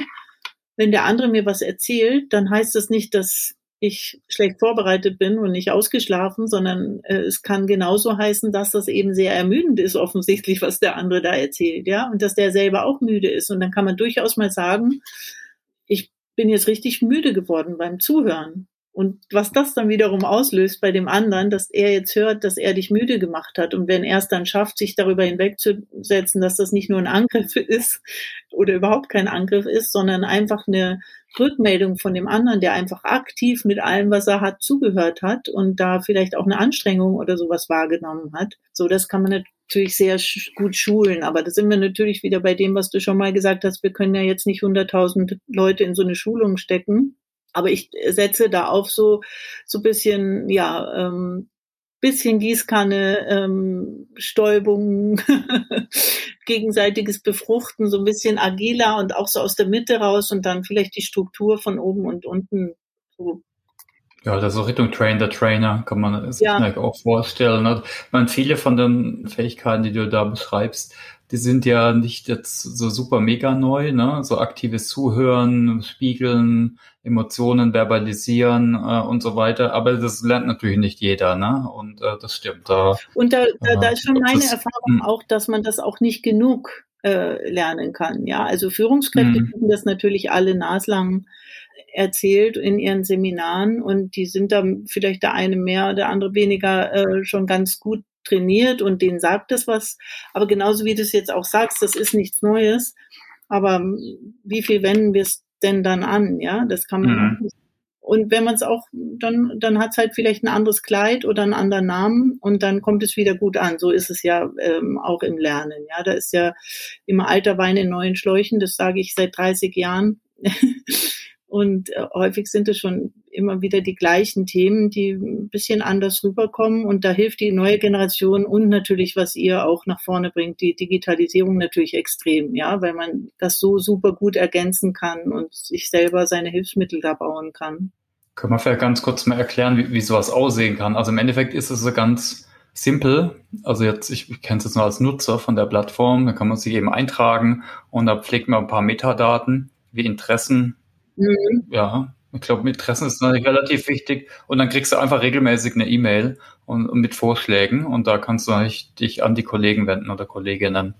wenn der andere mir was erzählt, dann heißt das nicht, dass ich schlecht vorbereitet bin und nicht ausgeschlafen, sondern äh, es kann genauso heißen, dass das eben sehr ermüdend ist, offensichtlich, was der andere da erzählt, ja, und dass der selber auch müde ist. Und dann kann man durchaus mal sagen, ich bin jetzt richtig müde geworden beim Zuhören. Und was das dann wiederum auslöst bei dem anderen, dass er jetzt hört, dass er dich müde gemacht hat. Und wenn er es dann schafft, sich darüber hinwegzusetzen, dass das nicht nur ein Angriff ist oder überhaupt kein Angriff ist, sondern einfach eine Rückmeldung von dem anderen, der einfach aktiv mit allem, was er hat, zugehört hat und da vielleicht auch eine Anstrengung oder sowas wahrgenommen hat. So, das kann man natürlich sehr gut schulen. Aber da sind wir natürlich wieder bei dem, was du schon mal gesagt hast. Wir können ja jetzt nicht 100.000 Leute in so eine Schulung stecken aber ich setze da auf so so bisschen ja ähm, bisschen Gießkanne, ähm, Stäubung, gegenseitiges Befruchten, so ein bisschen agiler und auch so aus der Mitte raus und dann vielleicht die Struktur von oben und unten so ja, das ist auch Richtung Train the Trainer kann man sich ja. auch vorstellen. Ne? Man viele von den Fähigkeiten, die du da beschreibst, die sind ja nicht jetzt so super mega neu, ne? So aktives Zuhören, Spiegeln, Emotionen verbalisieren äh, und so weiter. Aber das lernt natürlich nicht jeder, ne? Und äh, das stimmt. Da, und da, da, da ist schon meine das, Erfahrung hm. auch, dass man das auch nicht genug äh, lernen kann. Ja, also Führungskräfte mhm. kriegen das natürlich alle naslang erzählt in ihren Seminaren und die sind da vielleicht der eine mehr, der andere weniger äh, schon ganz gut trainiert und denen sagt es was. Aber genauso wie du es jetzt auch sagst, das ist nichts Neues. Aber wie viel wenden wir es denn dann an? Ja, das kann man. Mhm. Und wenn man es auch, dann, dann hat es halt vielleicht ein anderes Kleid oder einen anderen Namen und dann kommt es wieder gut an. So ist es ja ähm, auch im Lernen. Ja, da ist ja immer alter Wein in neuen Schläuchen. Das sage ich seit 30 Jahren. Und äh, häufig sind es schon immer wieder die gleichen Themen, die ein bisschen anders rüberkommen. Und da hilft die neue Generation und natürlich, was ihr auch nach vorne bringt, die Digitalisierung natürlich extrem, ja, weil man das so super gut ergänzen kann und sich selber seine Hilfsmittel da bauen kann. Können wir vielleicht ganz kurz mal erklären, wie, wie sowas aussehen kann? Also im Endeffekt ist es so ganz simpel. Also jetzt, ich, ich kenne es jetzt nur als Nutzer von der Plattform, da kann man sich eben eintragen und da pflegt man ein paar Metadaten wie Interessen, Mhm. Ja, ich glaube, Interessen ist natürlich relativ wichtig. Und dann kriegst du einfach regelmäßig eine E-Mail und, und, mit Vorschlägen und da kannst du dich an die Kollegen wenden oder Kolleginnen.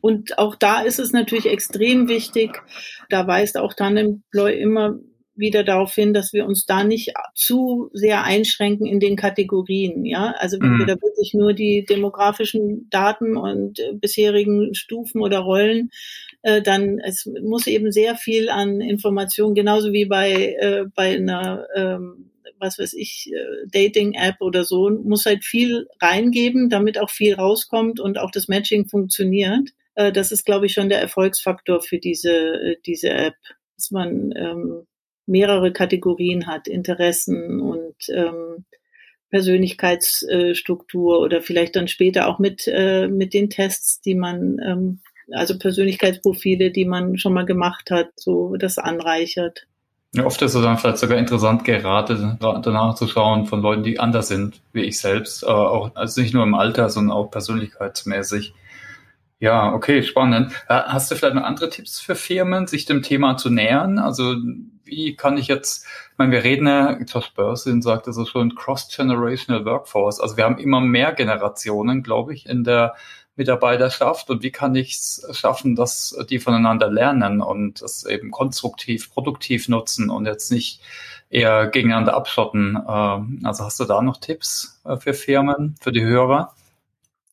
Und auch da ist es natürlich extrem wichtig, da weist auch Tandemploy immer wieder darauf hin, dass wir uns da nicht zu sehr einschränken in den Kategorien. Ja, also wenn mhm. wir da wirklich nur die demografischen Daten und äh, bisherigen Stufen oder Rollen, äh, dann es muss eben sehr viel an Informationen, genauso wie bei äh, bei einer ähm, was weiß ich, äh, Dating-App oder so, muss halt viel reingeben, damit auch viel rauskommt und auch das Matching funktioniert. Äh, das ist, glaube ich, schon der Erfolgsfaktor für diese, äh, diese App, dass man ähm, mehrere Kategorien hat, Interessen und ähm, Persönlichkeitsstruktur oder vielleicht dann später auch mit, äh, mit den Tests, die man, ähm, also Persönlichkeitsprofile, die man schon mal gemacht hat, so das anreichert. Ja, oft ist es dann vielleicht sogar interessant, gerade danach zu schauen von Leuten, die anders sind, wie ich selbst, aber auch, also nicht nur im Alter, sondern auch persönlichkeitsmäßig. Ja, okay, spannend. Äh, hast du vielleicht noch andere Tipps für Firmen, sich dem Thema zu nähern? Also wie kann ich jetzt, ich meine, wir reden ja, Josh Bursin sagt es so schon, Cross-Generational Workforce. Also wir haben immer mehr Generationen, glaube ich, in der Mitarbeiterschaft und wie kann ich es schaffen, dass die voneinander lernen und es eben konstruktiv, produktiv nutzen und jetzt nicht eher gegeneinander abschotten. Ähm, also hast du da noch Tipps äh, für Firmen, für die Hörer?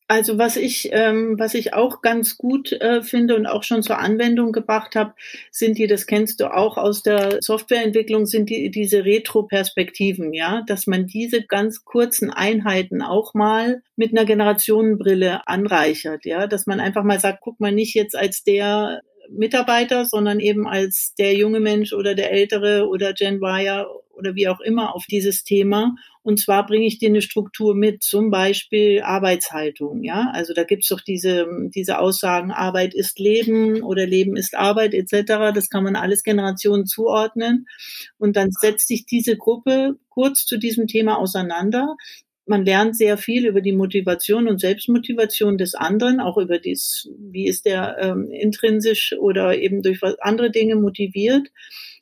Also was ich, ähm, was ich auch ganz gut äh, finde und auch schon zur Anwendung gebracht habe, sind die, das kennst du auch aus der Softwareentwicklung, sind die diese Retro-Perspektiven, ja, dass man diese ganz kurzen Einheiten auch mal mit einer Generationenbrille anreichert, ja, dass man einfach mal sagt, guck mal nicht jetzt als der Mitarbeiter, sondern eben als der junge Mensch oder der ältere oder Gen Y oder wie auch immer auf dieses Thema. Und zwar bringe ich dir eine Struktur mit, zum Beispiel Arbeitshaltung. Ja, also da gibt's doch diese, diese Aussagen, Arbeit ist Leben oder Leben ist Arbeit etc. Das kann man alles Generationen zuordnen. Und dann setzt sich diese Gruppe kurz zu diesem Thema auseinander. Man lernt sehr viel über die Motivation und Selbstmotivation des anderen, auch über dies, wie ist der ähm, intrinsisch oder eben durch andere Dinge motiviert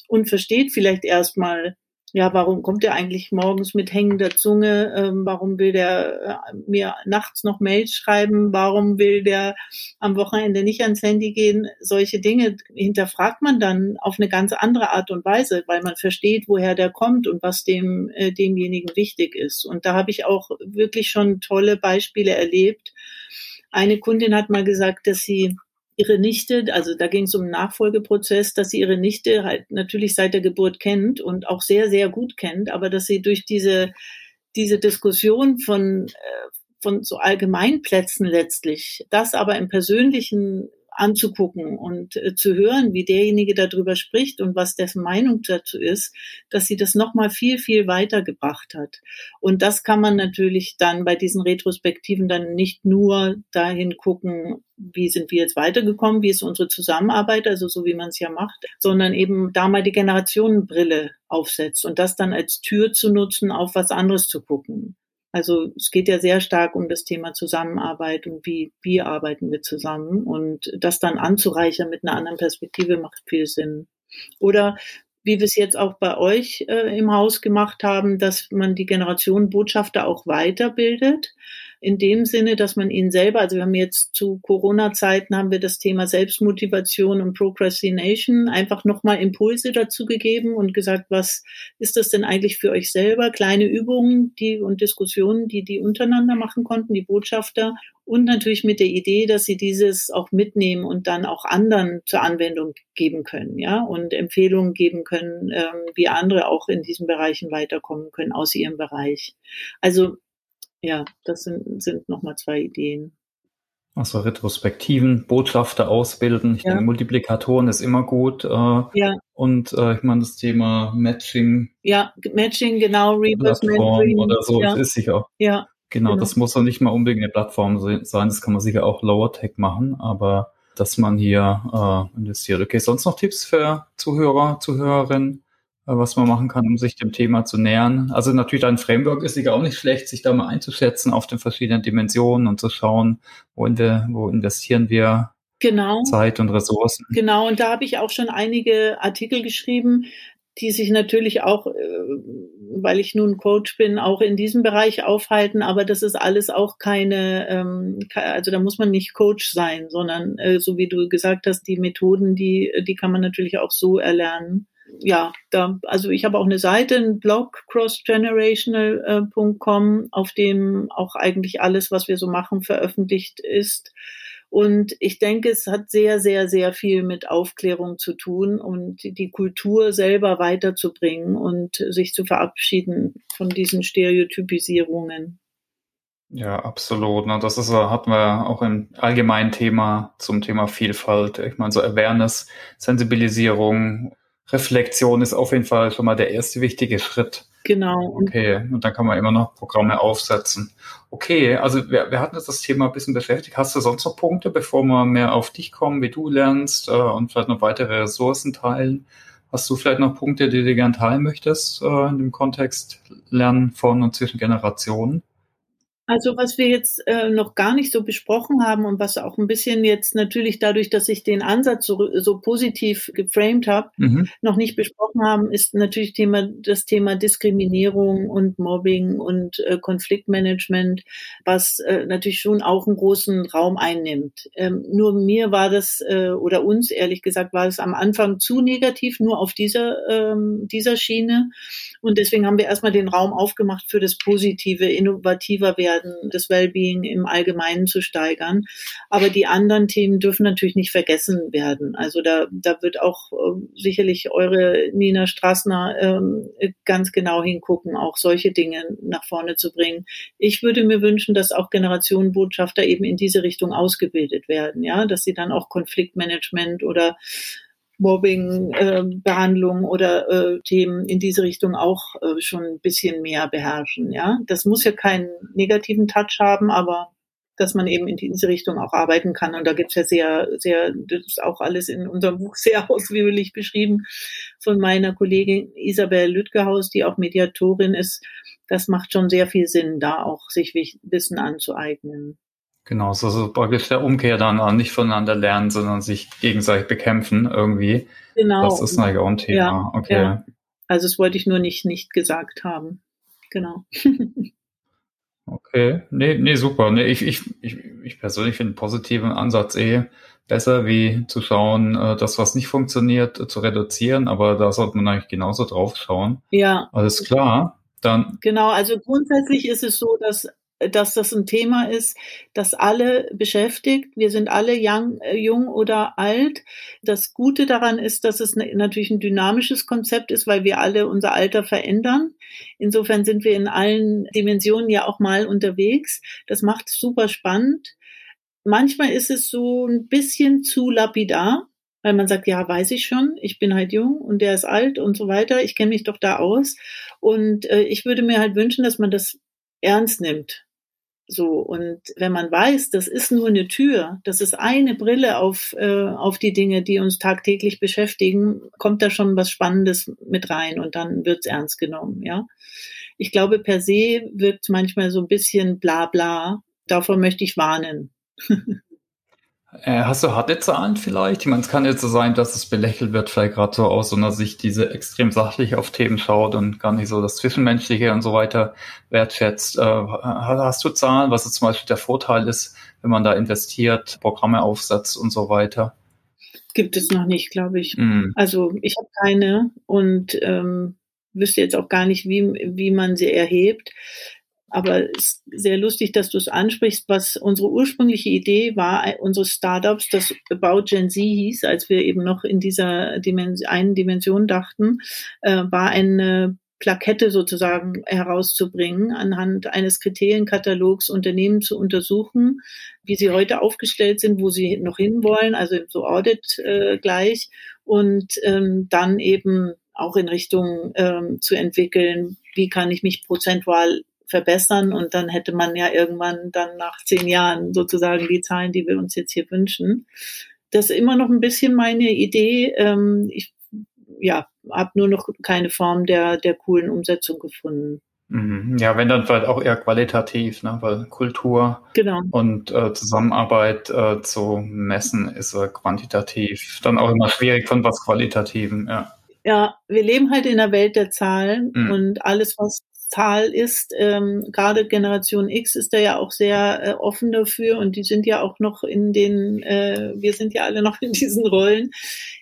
und versteht vielleicht erstmal, ja, warum kommt er eigentlich morgens mit hängender Zunge? Ähm, warum will der äh, mir nachts noch Mails schreiben? Warum will der am Wochenende nicht ans Handy gehen? Solche Dinge hinterfragt man dann auf eine ganz andere Art und Weise, weil man versteht, woher der kommt und was dem äh, demjenigen wichtig ist. Und da habe ich auch wirklich schon tolle Beispiele erlebt. Eine Kundin hat mal gesagt, dass sie ihre Nichte, also da ging es um einen Nachfolgeprozess, dass sie ihre Nichte halt natürlich seit der Geburt kennt und auch sehr, sehr gut kennt, aber dass sie durch diese, diese Diskussion von, äh, von so Allgemeinplätzen letztlich, das aber im persönlichen anzugucken und äh, zu hören, wie derjenige darüber spricht und was dessen Meinung dazu ist, dass sie das nochmal viel, viel weitergebracht hat. Und das kann man natürlich dann bei diesen Retrospektiven dann nicht nur dahin gucken, wie sind wir jetzt weitergekommen, wie ist unsere Zusammenarbeit, also so wie man es ja macht, sondern eben da mal die Generationenbrille aufsetzt und das dann als Tür zu nutzen, auf was anderes zu gucken. Also es geht ja sehr stark um das Thema Zusammenarbeit und wie, wie arbeiten wir zusammen und das dann anzureichern mit einer anderen Perspektive macht viel Sinn. Oder wie wir es jetzt auch bei euch äh, im Haus gemacht haben, dass man die Generation Botschafter auch weiterbildet in dem Sinne, dass man ihn selber, also wir haben jetzt zu Corona-Zeiten haben wir das Thema Selbstmotivation und Procrastination einfach nochmal Impulse dazu gegeben und gesagt, was ist das denn eigentlich für euch selber? Kleine Übungen, die und Diskussionen, die die untereinander machen konnten, die Botschafter und natürlich mit der Idee, dass sie dieses auch mitnehmen und dann auch anderen zur Anwendung geben können, ja, und Empfehlungen geben können, ähm, wie andere auch in diesen Bereichen weiterkommen können aus ihrem Bereich. Also ja, das sind, sind nochmal zwei Ideen. Also Retrospektiven, Botschafter ausbilden. Ich ja. denke, Multiplikatoren ist immer gut. Äh, ja. Und äh, ich meine, das Thema Matching. Ja, Matching, genau, Reverse Mentoring. Oder so, ja. ist sicher. Ja. Genau, genau, das muss doch nicht mal unbedingt eine Plattform sein. Das kann man sicher auch Lower Tech machen, aber dass man hier äh, investiert. Okay, sonst noch Tipps für Zuhörer, Zuhörerinnen? Äh, was man machen kann, um sich dem Thema zu nähern. Also natürlich ein Framework ist sicher auch nicht schlecht, sich da mal einzuschätzen auf den verschiedenen Dimensionen und zu schauen, wo, in der, wo investieren wir genau. Zeit und Ressourcen. Genau, und da habe ich auch schon einige Artikel geschrieben, die sich natürlich auch, äh, weil ich nun Coach bin, auch in diesem Bereich aufhalten, aber das ist alles auch keine, ähm, also da muss man nicht Coach sein, sondern äh, so wie du gesagt hast, die Methoden, die, die kann man natürlich auch so erlernen ja, da, also ich habe auch eine Seite, einen Blog, crossgenerational.com, auf dem auch eigentlich alles, was wir so machen, veröffentlicht ist. Und ich denke, es hat sehr, sehr, sehr viel mit Aufklärung zu tun und die Kultur selber weiterzubringen und sich zu verabschieden von diesen Stereotypisierungen. Ja, absolut. Das ist, hatten wir auch im allgemeinen Thema zum Thema Vielfalt. Ich meine, so Awareness, Sensibilisierung, Reflexion ist auf jeden Fall schon mal der erste wichtige Schritt. Genau. Okay, und dann kann man immer noch Programme aufsetzen. Okay, also wir, wir hatten jetzt das Thema ein bisschen beschäftigt. Hast du sonst noch Punkte, bevor wir mehr auf dich kommen, wie du lernst äh, und vielleicht noch weitere Ressourcen teilen? Hast du vielleicht noch Punkte, die du gerne teilen möchtest äh, in dem Kontext Lernen von und zwischen Generationen? Also was wir jetzt äh, noch gar nicht so besprochen haben und was auch ein bisschen jetzt natürlich dadurch, dass ich den Ansatz so, so positiv geframed habe, mhm. noch nicht besprochen haben, ist natürlich Thema, das Thema Diskriminierung und Mobbing und äh, Konfliktmanagement, was äh, natürlich schon auch einen großen Raum einnimmt. Ähm, nur mir war das äh, oder uns ehrlich gesagt war es am Anfang zu negativ, nur auf dieser ähm, dieser Schiene und deswegen haben wir erstmal den Raum aufgemacht für das Positive, innovativer werden werden, das Wellbeing im Allgemeinen zu steigern. Aber die anderen Themen dürfen natürlich nicht vergessen werden. Also da, da wird auch äh, sicherlich eure Nina Strassner ähm, ganz genau hingucken, auch solche Dinge nach vorne zu bringen. Ich würde mir wünschen, dass auch Generationenbotschafter eben in diese Richtung ausgebildet werden, ja, dass sie dann auch Konfliktmanagement oder Mobbing-Behandlung äh, oder äh, Themen in diese Richtung auch äh, schon ein bisschen mehr beherrschen. Ja, das muss ja keinen negativen Touch haben, aber dass man eben in diese Richtung auch arbeiten kann. Und da gibt's ja sehr, sehr, das ist auch alles in unserem Buch sehr ausführlich beschrieben von meiner Kollegin Isabel Lütgehaus, die auch Mediatorin ist. Das macht schon sehr viel Sinn, da auch sich Wissen anzueignen. Genau, so ist praktisch der Umkehr dann auch nicht voneinander lernen, sondern sich gegenseitig bekämpfen irgendwie. Genau. Das ist natürlich auch ein Thema. Ja, okay. Ja. Also das wollte ich nur nicht, nicht gesagt haben. Genau. okay. Nee, nee, super. Nee, ich, ich, ich, ich persönlich finde einen positiven Ansatz eh besser, wie zu schauen, äh, das, was nicht funktioniert, zu reduzieren, aber da sollte man eigentlich genauso drauf schauen. Ja. Alles klar. Dann. Genau, also grundsätzlich ist es so, dass dass das ein Thema ist, das alle beschäftigt. Wir sind alle young, äh, jung oder alt. Das Gute daran ist, dass es natürlich ein dynamisches Konzept ist, weil wir alle unser Alter verändern. Insofern sind wir in allen Dimensionen ja auch mal unterwegs. Das macht es super spannend. Manchmal ist es so ein bisschen zu lapidar, weil man sagt, ja, weiß ich schon, ich bin halt jung und der ist alt und so weiter, ich kenne mich doch da aus. Und äh, ich würde mir halt wünschen, dass man das ernst nimmt. So, und wenn man weiß, das ist nur eine Tür, das ist eine Brille auf, äh, auf die Dinge, die uns tagtäglich beschäftigen, kommt da schon was Spannendes mit rein und dann wird's ernst genommen, ja. Ich glaube, per se wirkt manchmal so ein bisschen bla bla. Davor möchte ich warnen. Äh, hast du harte Zahlen vielleicht? Ich meine, es kann jetzt so sein, dass es belächelt wird, vielleicht gerade so aus so einer Sicht, diese extrem sachlich auf Themen schaut und gar nicht so das Zwischenmenschliche und so weiter wertschätzt. Äh, hast du Zahlen, was jetzt zum Beispiel der Vorteil ist, wenn man da investiert, Programme aufsetzt und so weiter? Gibt es noch nicht, glaube ich. Mm. Also ich habe keine und ähm, wüsste jetzt auch gar nicht, wie, wie man sie erhebt. Aber es ist sehr lustig, dass du es ansprichst. Was unsere ursprüngliche Idee war, unsere Startups, das About Gen Z hieß, als wir eben noch in dieser Dimension, einen Dimension dachten, äh, war eine Plakette sozusagen herauszubringen, anhand eines Kriterienkatalogs Unternehmen zu untersuchen, wie sie heute aufgestellt sind, wo sie noch hinwollen, also so Audit äh, gleich, und ähm, dann eben auch in Richtung ähm, zu entwickeln, wie kann ich mich prozentual verbessern und dann hätte man ja irgendwann dann nach zehn Jahren sozusagen die Zahlen, die wir uns jetzt hier wünschen. Das ist immer noch ein bisschen meine Idee. Ähm, ich ja, habe nur noch keine Form der, der coolen Umsetzung gefunden. Mhm. Ja, wenn dann vielleicht auch eher qualitativ, ne? weil Kultur genau. und äh, Zusammenarbeit äh, zu messen ist äh, quantitativ dann auch immer schwierig von was Qualitativen, ja. Ja, wir leben halt in der Welt der Zahlen mhm. und alles, was Zahl ist. Ähm, gerade Generation X ist da ja auch sehr äh, offen dafür und die sind ja auch noch in den, äh, wir sind ja alle noch in diesen Rollen,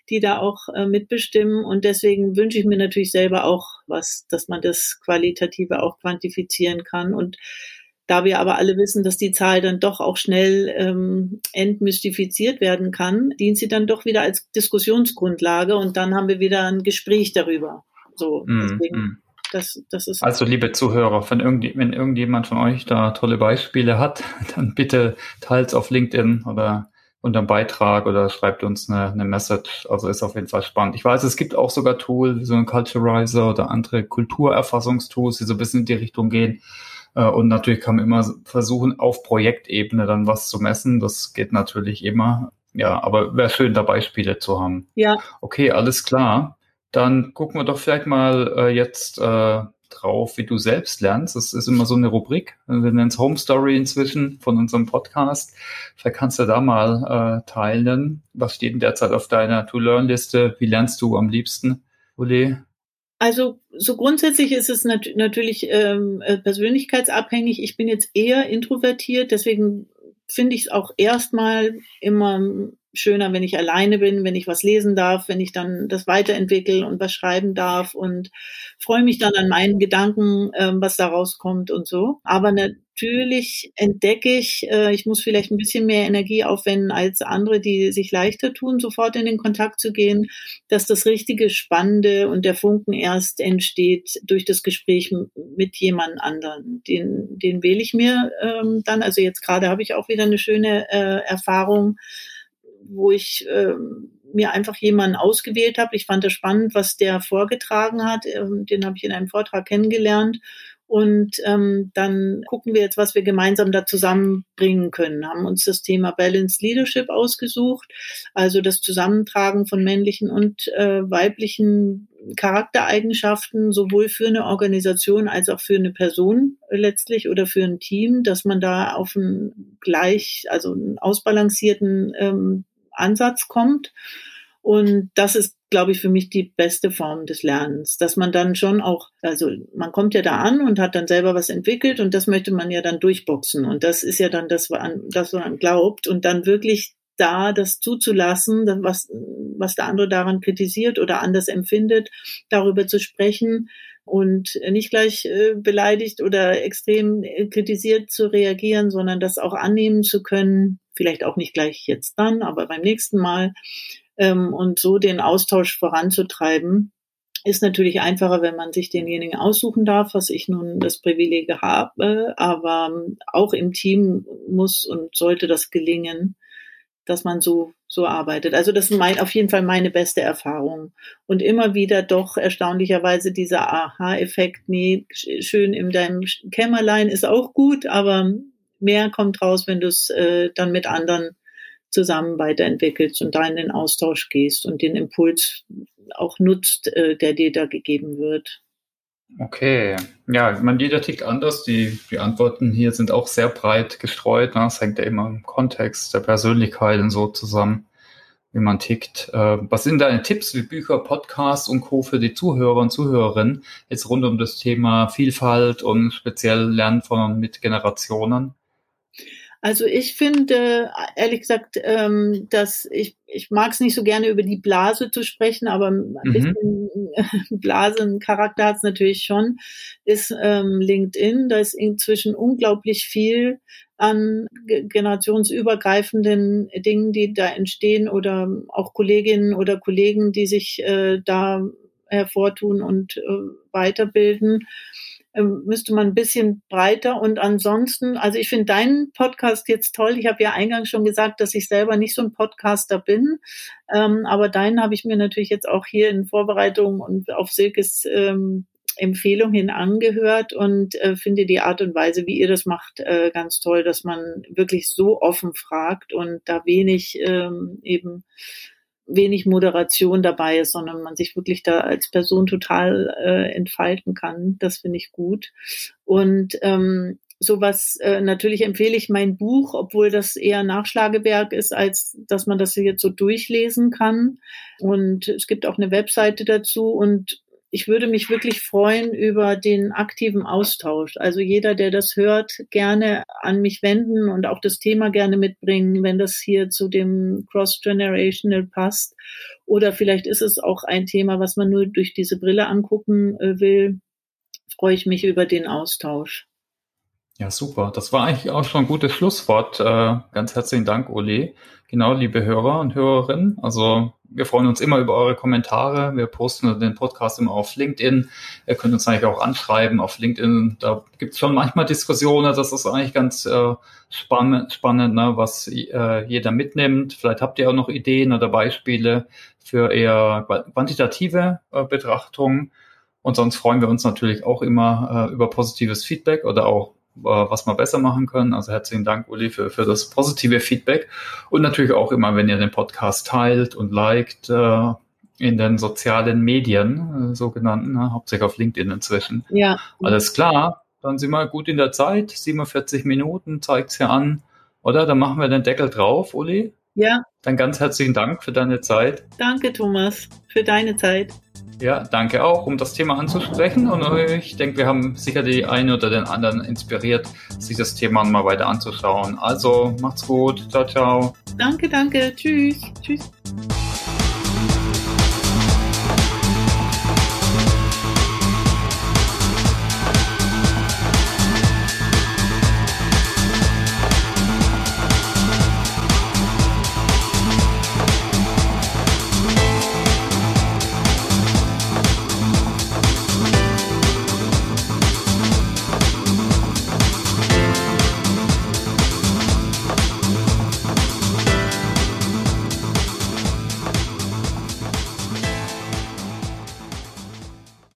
die da auch äh, mitbestimmen und deswegen wünsche ich mir natürlich selber auch was, dass man das Qualitative auch quantifizieren kann und da wir aber alle wissen, dass die Zahl dann doch auch schnell ähm, entmystifiziert werden kann, dient sie dann doch wieder als Diskussionsgrundlage und dann haben wir wieder ein Gespräch darüber. So, mm, deswegen mm. Das, das ist also liebe Zuhörer, wenn, irgend, wenn irgendjemand von euch da tolle Beispiele hat, dann bitte teilt auf LinkedIn oder unter dem Beitrag oder schreibt uns eine, eine Message. Also ist auf jeden Fall spannend. Ich weiß, es gibt auch sogar Tools, so ein Culturizer oder andere Kulturerfassungstools, die so ein bisschen in die Richtung gehen. Äh, und natürlich kann man immer versuchen, auf Projektebene dann was zu messen. Das geht natürlich immer. Ja, aber wäre schön, da Beispiele zu haben. Ja. Okay, alles klar. Dann gucken wir doch vielleicht mal äh, jetzt äh, drauf, wie du selbst lernst. Das ist immer so eine Rubrik. Wir nennen es Home Story inzwischen von unserem Podcast. Vielleicht kannst du da mal äh, teilen. Was steht denn derzeit auf deiner To-Learn-Liste? Wie lernst du am liebsten, Uli? Also so grundsätzlich ist es nat natürlich ähm, äh, persönlichkeitsabhängig. Ich bin jetzt eher introvertiert, deswegen finde ich es auch erstmal immer schöner, wenn ich alleine bin, wenn ich was lesen darf, wenn ich dann das weiterentwickle und was schreiben darf und freue mich dann an meinen Gedanken, ähm, was da rauskommt und so. Aber natürlich entdecke ich, äh, ich muss vielleicht ein bisschen mehr Energie aufwenden als andere, die sich leichter tun, sofort in den Kontakt zu gehen, dass das richtige Spannende und der Funken erst entsteht durch das Gespräch mit jemand anderen. Den, den wähle ich mir ähm, dann. Also jetzt gerade habe ich auch wieder eine schöne äh, Erfahrung wo ich äh, mir einfach jemanden ausgewählt habe. Ich fand es spannend, was der vorgetragen hat. Ähm, den habe ich in einem Vortrag kennengelernt. Und ähm, dann gucken wir jetzt, was wir gemeinsam da zusammenbringen können. Haben uns das Thema Balanced Leadership ausgesucht, also das Zusammentragen von männlichen und äh, weiblichen Charaktereigenschaften, sowohl für eine Organisation als auch für eine Person letztlich oder für ein Team, dass man da auf einen gleich, also einen ausbalancierten ähm, Ansatz kommt. Und das ist, glaube ich, für mich die beste Form des Lernens, dass man dann schon auch, also man kommt ja da an und hat dann selber was entwickelt und das möchte man ja dann durchboxen. Und das ist ja dann das, was man glaubt und dann wirklich da das zuzulassen, was, was der andere daran kritisiert oder anders empfindet, darüber zu sprechen und nicht gleich äh, beleidigt oder extrem äh, kritisiert zu reagieren, sondern das auch annehmen zu können, vielleicht auch nicht gleich jetzt dann, aber beim nächsten Mal ähm, und so den Austausch voranzutreiben. Ist natürlich einfacher, wenn man sich denjenigen aussuchen darf, was ich nun das Privileg habe, aber auch im Team muss und sollte das gelingen, dass man so, so arbeitet. Also das ist mein, auf jeden Fall meine beste Erfahrung. Und immer wieder doch erstaunlicherweise dieser Aha-Effekt, nee, schön in deinem Kämmerlein ist auch gut, aber mehr kommt raus, wenn du es äh, dann mit anderen zusammen weiterentwickelst und da in den Austausch gehst und den Impuls auch nutzt, äh, der dir da gegeben wird. Okay, ja, meine, jeder tickt anders. Die, die Antworten hier sind auch sehr breit gestreut. Ne? Das hängt ja immer im Kontext der Persönlichkeit und so zusammen, wie man tickt. Äh, was sind deine Tipps wie Bücher, Podcasts und Co. für die Zuhörer und Zuhörerinnen jetzt rund um das Thema Vielfalt und speziell Lernen von mit Generationen? Also ich finde, ehrlich gesagt, ähm, dass ich, ich mag es nicht so gerne über die Blase zu sprechen, aber ein mhm. bisschen Blasencharakter hat es natürlich schon, ist ähm, LinkedIn. Da ist inzwischen unglaublich viel an generationsübergreifenden Dingen, die da entstehen oder auch Kolleginnen oder Kollegen, die sich äh, da hervortun und äh, weiterbilden. Ähm, müsste man ein bisschen breiter und ansonsten, also ich finde deinen Podcast jetzt toll. Ich habe ja eingangs schon gesagt, dass ich selber nicht so ein Podcaster bin, ähm, aber deinen habe ich mir natürlich jetzt auch hier in Vorbereitung und auf Silkes ähm, Empfehlung hin angehört und äh, finde die Art und Weise, wie ihr das macht, äh, ganz toll, dass man wirklich so offen fragt und da wenig ähm, eben wenig Moderation dabei ist, sondern man sich wirklich da als Person total äh, entfalten kann. Das finde ich gut. Und ähm, sowas, äh, natürlich empfehle ich mein Buch, obwohl das eher Nachschlagewerk ist, als dass man das jetzt so durchlesen kann. Und es gibt auch eine Webseite dazu und ich würde mich wirklich freuen über den aktiven Austausch. Also jeder, der das hört, gerne an mich wenden und auch das Thema gerne mitbringen, wenn das hier zu dem Cross-Generational passt. Oder vielleicht ist es auch ein Thema, was man nur durch diese Brille angucken äh, will. Freue ich mich über den Austausch. Ja, super. Das war eigentlich auch schon ein gutes Schlusswort. Äh, ganz herzlichen Dank, Ole. Genau, liebe Hörer und Hörerinnen. Also wir freuen uns immer über eure Kommentare. Wir posten den Podcast immer auf LinkedIn. Ihr könnt uns eigentlich auch anschreiben auf LinkedIn. Da gibt es schon manchmal Diskussionen. Das ist eigentlich ganz äh, spannend, spannend ne, was äh, jeder mitnimmt. Vielleicht habt ihr auch noch Ideen oder Beispiele für eher quantitative äh, Betrachtungen. Und sonst freuen wir uns natürlich auch immer äh, über positives Feedback oder auch was wir besser machen können. Also herzlichen Dank, Uli, für, für das positive Feedback. Und natürlich auch immer, wenn ihr den Podcast teilt und liked, äh, in den sozialen Medien, äh, sogenannten, ne? hauptsächlich auf LinkedIn inzwischen. Ja. Alles klar, dann sind wir gut in der Zeit, 47 Minuten zeigt's ja an. Oder? Dann machen wir den Deckel drauf, Uli. Ja. Dann ganz herzlichen Dank für deine Zeit. Danke, Thomas, für deine Zeit. Ja, danke auch, um das Thema anzusprechen. Und ich denke, wir haben sicher die einen oder den anderen inspiriert, sich das Thema mal weiter anzuschauen. Also macht's gut. Ciao, ciao. Danke, danke. Tschüss. Tschüss.